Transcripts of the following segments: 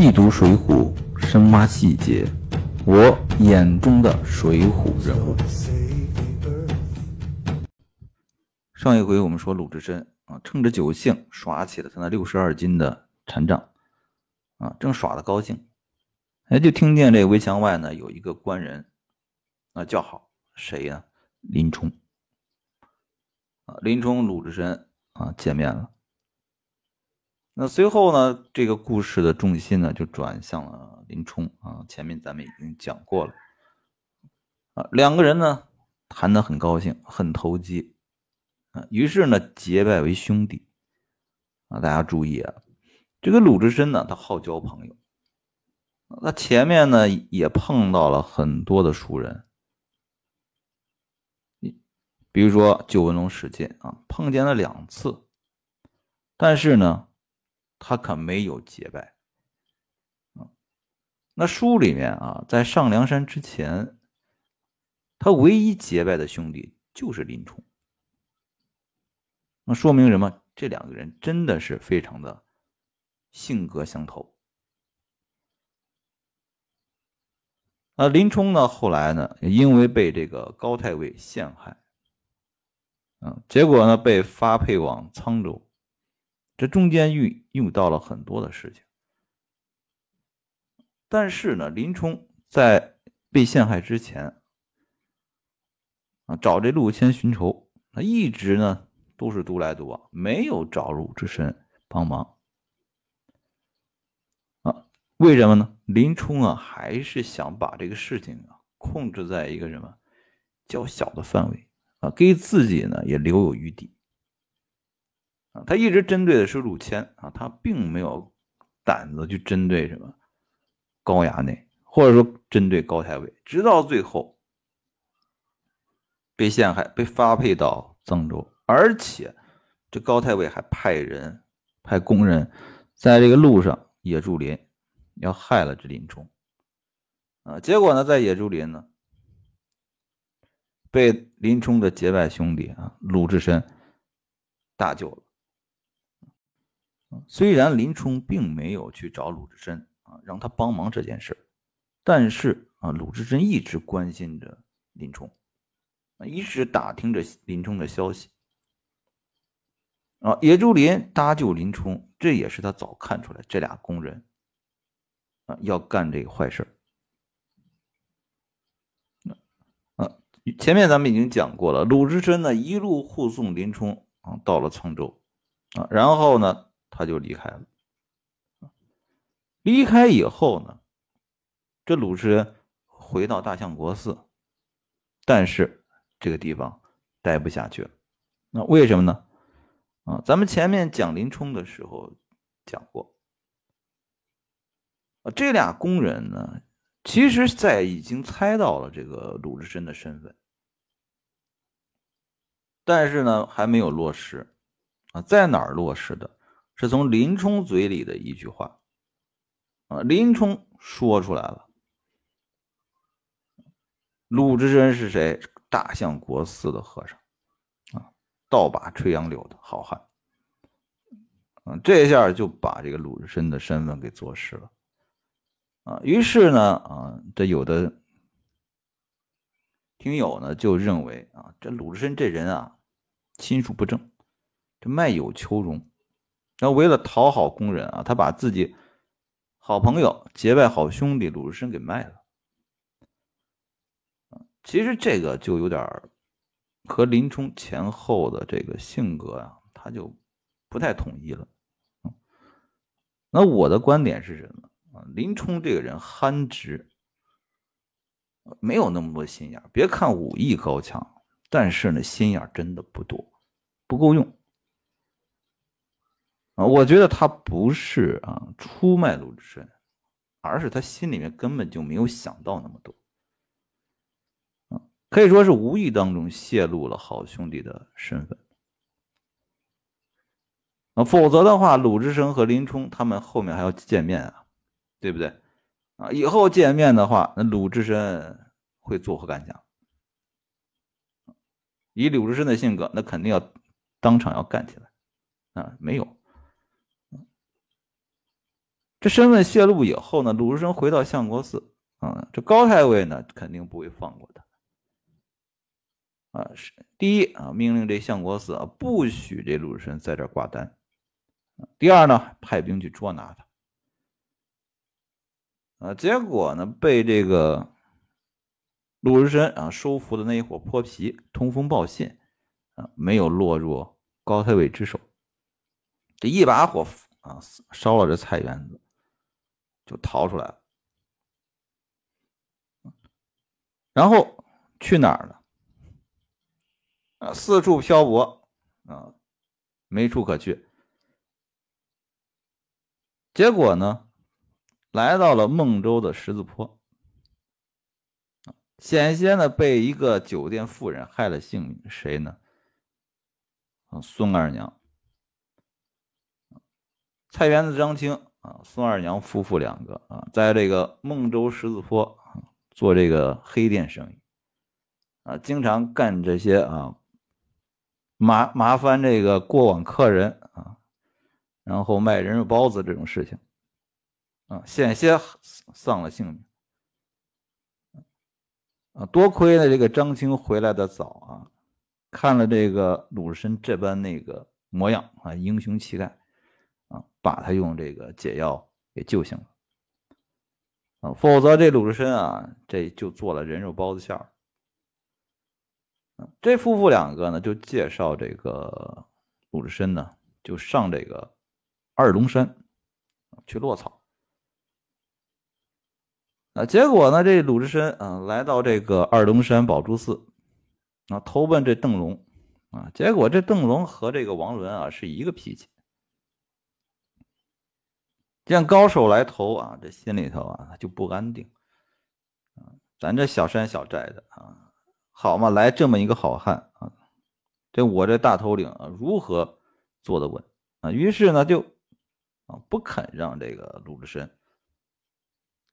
细读《水浒》，深挖细节，我眼中的水浒人物。上一回我们说鲁智深啊，趁着酒兴耍起了他那六十二斤的禅杖啊，正耍的高兴，哎，就听见这围墙外呢有一个官人啊叫好，谁呀？林冲啊，林冲、鲁智深啊见面了。那随后呢，这个故事的重心呢就转向了林冲啊。前面咱们已经讲过了啊，两个人呢谈得很高兴，很投机啊，于是呢结拜为兄弟啊。大家注意啊，这个鲁智深呢，他好交朋友，那前面呢也碰到了很多的熟人，比如说九纹龙史进啊，碰见了两次，但是呢。他可没有结拜！那书里面啊，在上梁山之前，他唯一结拜的兄弟就是林冲。那说明什么？这两个人真的是非常的性格相投。那林冲呢，后来呢，因为被这个高太尉陷害，嗯，结果呢，被发配往沧州。这中间遇遇到了很多的事情，但是呢，林冲在被陷害之前啊，找这陆谦寻仇，他一直呢都是独来独往，没有找鲁智深帮忙啊。为什么呢？林冲啊，还是想把这个事情啊控制在一个什么较小的范围啊，给自己呢也留有余地。啊他一直针对的是陆谦啊，他并没有胆子去针对什么高衙内，或者说针对高太尉，直到最后被陷害，被发配到曾州，而且这高太尉还派人派工人在这个路上野猪林要害了这林冲啊，结果呢，在野猪林呢被林冲的结拜兄弟啊鲁智深搭救了。虽然林冲并没有去找鲁智深啊，让他帮忙这件事，但是啊，鲁智深一直关心着林冲，啊，一直打听着林冲的消息。啊，野猪林搭救林冲，这也是他早看出来这俩工人啊要干这个坏事啊，前面咱们已经讲过了，鲁智深呢一路护送林冲啊到了沧州啊，然后呢。他就离开了。离开以后呢，这鲁智深回到大相国寺，但是这个地方待不下去了。那为什么呢？啊，咱们前面讲林冲的时候讲过，啊，这俩工人呢，其实在已经猜到了这个鲁智深的身份，但是呢，还没有落实。啊，在哪儿落实的？是从林冲嘴里的一句话，啊，林冲说出来了。鲁智深是谁？大相国寺的和尚，啊，倒把垂杨柳的好汉，啊，这下就把这个鲁智深的身份给坐实了，啊，于是呢，啊，这有的听友呢就认为啊，这鲁智深这人啊，心术不正，这卖友求荣。那为了讨好工人啊，他把自己好朋友、结拜好兄弟鲁智深给卖了。其实这个就有点和林冲前后的这个性格啊，他就不太统一了。那我的观点是什么？林冲这个人憨直，没有那么多心眼别看武艺高强，但是呢，心眼真的不多，不够用。啊，我觉得他不是啊出卖鲁智深，而是他心里面根本就没有想到那么多，啊，可以说是无意当中泄露了好兄弟的身份，啊，否则的话，鲁智深和林冲他们后面还要见面啊，对不对？啊，以后见面的话，那鲁智深会作何感想？以鲁智深的性格，那肯定要当场要干起来，啊，没有。这身份泄露以后呢，鲁智深回到相国寺啊，这高太尉呢肯定不会放过他啊。是第一啊，命令这相国寺啊不许这鲁智深在这挂单。第二呢，派兵去捉拿他啊。结果呢，被这个鲁智深啊收服的那一伙泼皮通风报信啊，没有落入高太尉之手，这一把火啊烧了这菜园子。就逃出来了，然后去哪儿了？啊，四处漂泊啊，没处可去。结果呢，来到了孟州的十字坡，险些呢被一个酒店妇人害了性命。谁呢？孙二娘，菜园子张青。啊，孙二娘夫妇两个啊，在这个孟州十字坡做这个黑店生意，啊，经常干这些啊麻麻烦这个过往客人啊，然后卖人肉包子这种事情，啊，险些丧了性命。啊，多亏了这个张青回来的早啊，看了这个鲁智深这般那个模样啊，英雄气概。啊，把他用这个解药给救醒了啊，否则这鲁智深啊，这就做了人肉包子馅儿。这夫妇两个呢，就介绍这个鲁智深呢，就上这个二龙山去落草啊。结果呢，这鲁智深啊，来到这个二龙山宝珠寺啊，投奔这邓龙啊。结果这邓龙和这个王伦啊，是一个脾气。见高手来投啊，这心里头啊就不安定。咱这小山小寨的啊，好嘛，来这么一个好汉啊，这我这大头领啊，如何坐得稳啊？于是呢，就啊不肯让这个鲁智深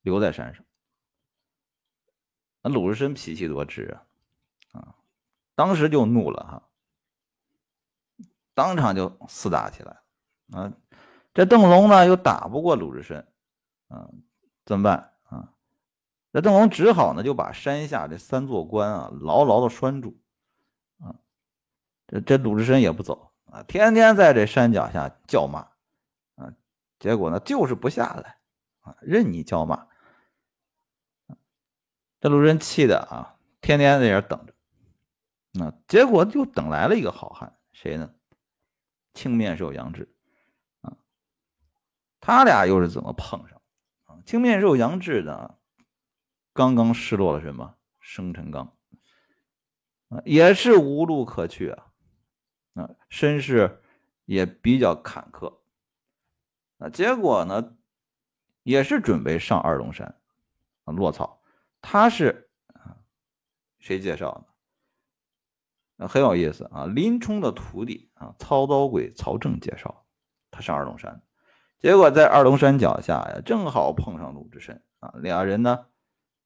留在山上。那鲁智深脾气多直啊啊，当时就怒了哈，当场就厮打起来啊。这邓龙呢又打不过鲁智深，啊，怎么办啊？这邓龙只好呢就把山下这三座关啊牢牢的拴住，啊，这这鲁智深也不走啊，天天在这山脚下叫骂，啊，结果呢就是不下来，啊，任你叫骂，这鲁智深气的啊，天天在这等着，啊，结果就等来了一个好汉，谁呢？青面兽杨志。他俩又是怎么碰上啊？青面兽杨志呢？刚刚失落了什么生辰纲啊，也是无路可去啊，啊，身世也比较坎坷啊。结果呢，也是准备上二龙山啊落草。他是啊，谁介绍的？很有意思啊，林冲的徒弟啊，操刀鬼曹正介绍他上二龙山。结果在二龙山脚下呀，正好碰上鲁智深啊，俩人呢，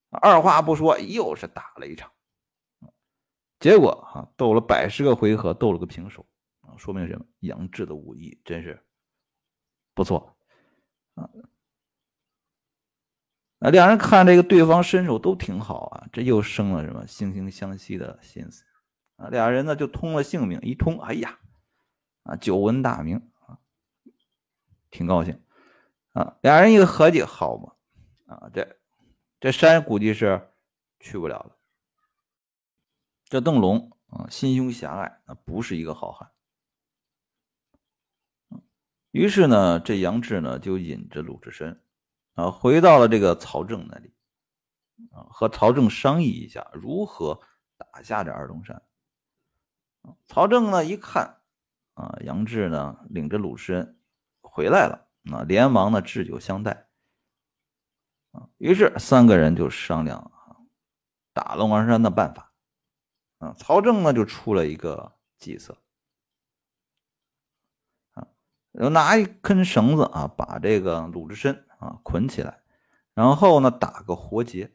二话不说又是打了一场，结果哈斗了百十个回合，斗了个平手啊，说明什么？杨志的武艺真是不错啊！啊，两人看这个对方身手都挺好啊，这又生了什么惺惺相惜的心思啊？俩人呢就通了性命，一通，哎呀，啊，久闻大名。挺高兴啊，俩人一个合计，好嘛，啊，这这山估计是去不了了。这邓龙啊，心胸狭隘，那不是一个好汉。于是呢，这杨志呢就引着鲁智深啊，回到了这个曹正那里啊，和曹正商议一下如何打下这二龙山。曹正呢一看啊，杨志呢领着鲁智深。回来了啊！连忙呢置酒相待。于是三个人就商量啊，打龙王山的办法啊。曹正呢就出了一个计策啊，拿一根绳子啊，把这个鲁智深啊捆起来，然后呢打个活结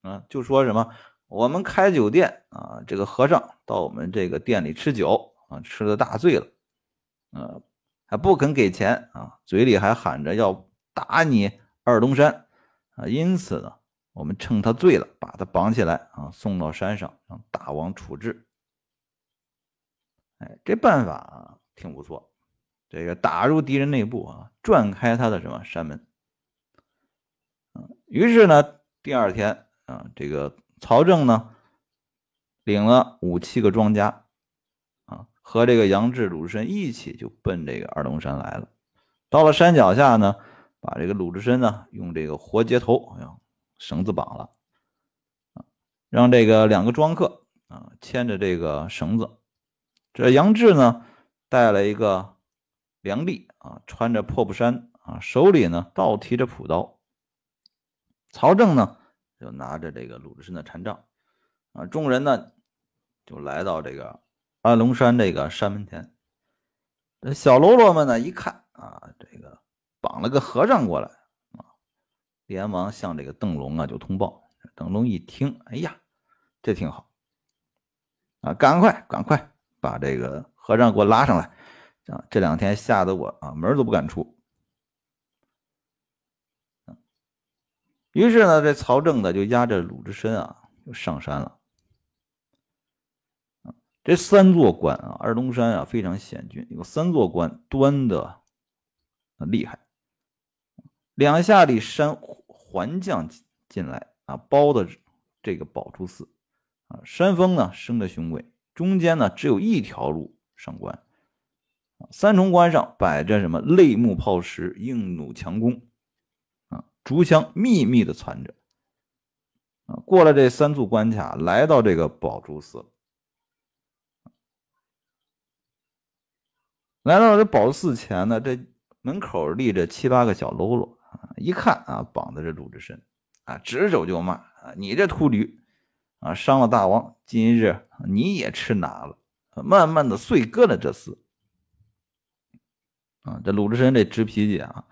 啊，就说什么我们开酒店啊，这个和尚到我们这个店里吃酒啊，吃的大醉了，啊。还不肯给钱啊，嘴里还喊着要打你二龙山啊，因此呢，我们趁他醉了，把他绑起来啊，送到山上让大王处置。哎，这办法啊挺不错，这个打入敌人内部啊，转开他的什么山门。于是呢，第二天啊，这个曹正呢，领了五七个庄家，和这个杨志、鲁智深一起就奔这个二龙山来了。到了山脚下呢，把这个鲁智深呢用这个活接头，用绳子绑了，让这个两个庄客啊牵着这个绳子。这杨志呢带了一个梁吏啊，穿着破布衫啊，手里呢倒提着朴刀。曹正呢就拿着这个鲁智深的禅杖啊，众人呢就来到这个啊龙山这个山门前。这小喽啰们呢一看。啊，这个绑了个和尚过来啊，连忙向这个邓龙啊就通报。邓龙一听，哎呀，这挺好啊，赶快赶快把这个和尚给我拉上来啊！这两天吓得我啊门都不敢出。于是呢，这曹正的就押着鲁智深啊就上山了。这三座关啊，二龙山啊非常险峻，有三座关端的很。厉害，两下里山环降进来啊，包的这个宝珠寺啊，山峰呢生的雄伟，中间呢只有一条路上关，三重关上摆着什么泪目炮石、硬弩强弓啊，竹枪密密的攒着啊，过了这三座关卡，来到这个宝珠寺，来到这宝寺前呢，这。门口立着七八个小喽啰啊，一看啊，绑的是鲁智深啊，指手就骂啊，你这秃驴啊，伤了大王，今日你也吃拿了，慢慢的碎割了这厮啊。这鲁智深这直脾气啊，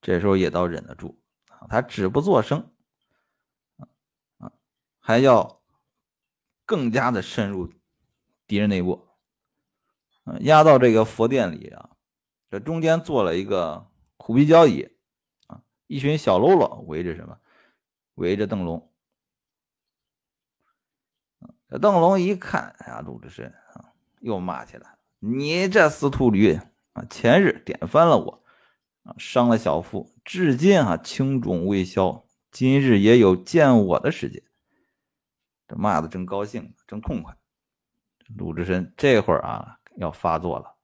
这时候也倒忍得住啊，他只不作声啊，还要更加的深入敌人内部压到这个佛殿里啊。这中间坐了一个虎皮交椅，啊，一群小喽啰围着什么？围着邓龙。这邓龙一看，哎呀，鲁智深啊，又骂起来：“你这死秃驴啊！前日点翻了我，啊，伤了小腹，至今啊青肿未消，今日也有见我的时间。”这骂的正高兴，正痛快。鲁智深这会儿啊，要发作了。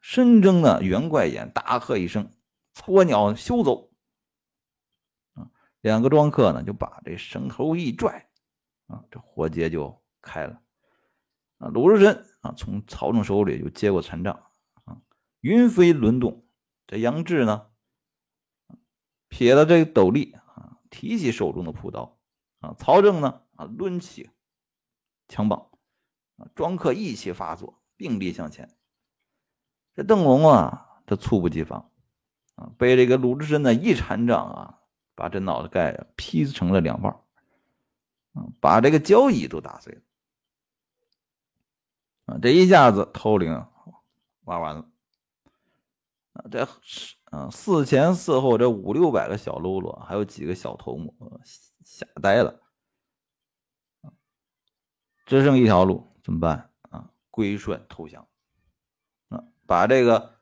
深睁的圆怪眼，大喝一声：“撮鸟休走！”啊，两个庄客呢就把这绳头一拽，啊，这活结就开了。啊，鲁智深啊从曹正手里就接过禅杖，啊，云飞轮动。这杨志呢，撇了这个斗笠，啊，提起手中的朴刀，啊，曹正呢，啊，抡起枪棒，啊，庄客一起发作，并力向前。这邓龙啊，他猝不及防啊，被这个鲁智深的一禅杖啊，把这脑袋盖劈成了两半啊，把这个交椅都打碎了啊！这一下子头领玩完了啊！这啊四前四后这五六百个小喽啰，还有几个小头目，吓呆了只剩一条路，怎么办？归顺投降。啊把这个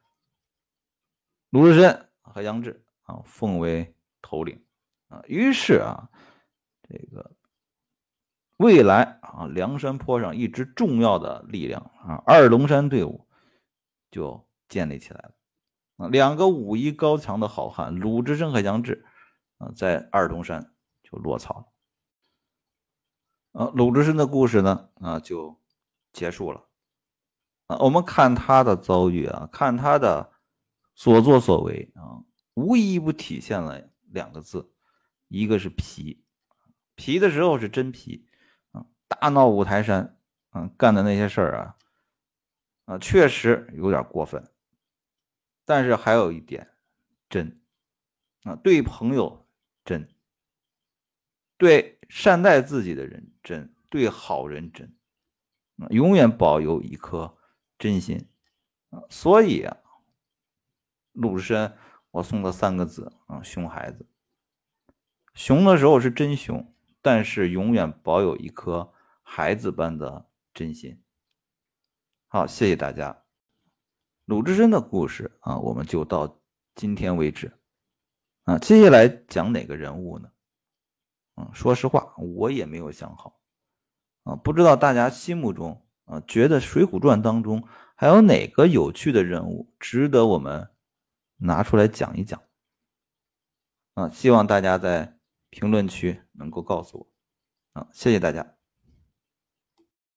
鲁智深和杨志啊奉为头领啊，于是啊，这个未来啊梁山坡上一支重要的力量啊二龙山队伍就建立起来了啊，两个武艺高强的好汉鲁智深和杨志啊在二龙山就落草了啊，鲁智深的故事呢啊就结束了。啊，我们看他的遭遇啊，看他的所作所为啊，无一不体现了两个字，一个是皮，皮的时候是真皮啊，大闹五台山啊，干的那些事儿啊，啊，确实有点过分，但是还有一点真啊，对朋友真，对善待自己的人真，对好人真啊，永远保有一颗。真心啊，所以啊，鲁智深，我送他三个字啊，熊孩子。熊的时候是真熊，但是永远保有一颗孩子般的真心。好，谢谢大家。鲁智深的故事啊，我们就到今天为止。啊，接下来讲哪个人物呢？嗯，说实话，我也没有想好。啊，不知道大家心目中啊，觉得《水浒传》当中还有哪个有趣的人物值得我们拿出来讲一讲？啊，希望大家在评论区能够告诉我。啊，谢谢大家。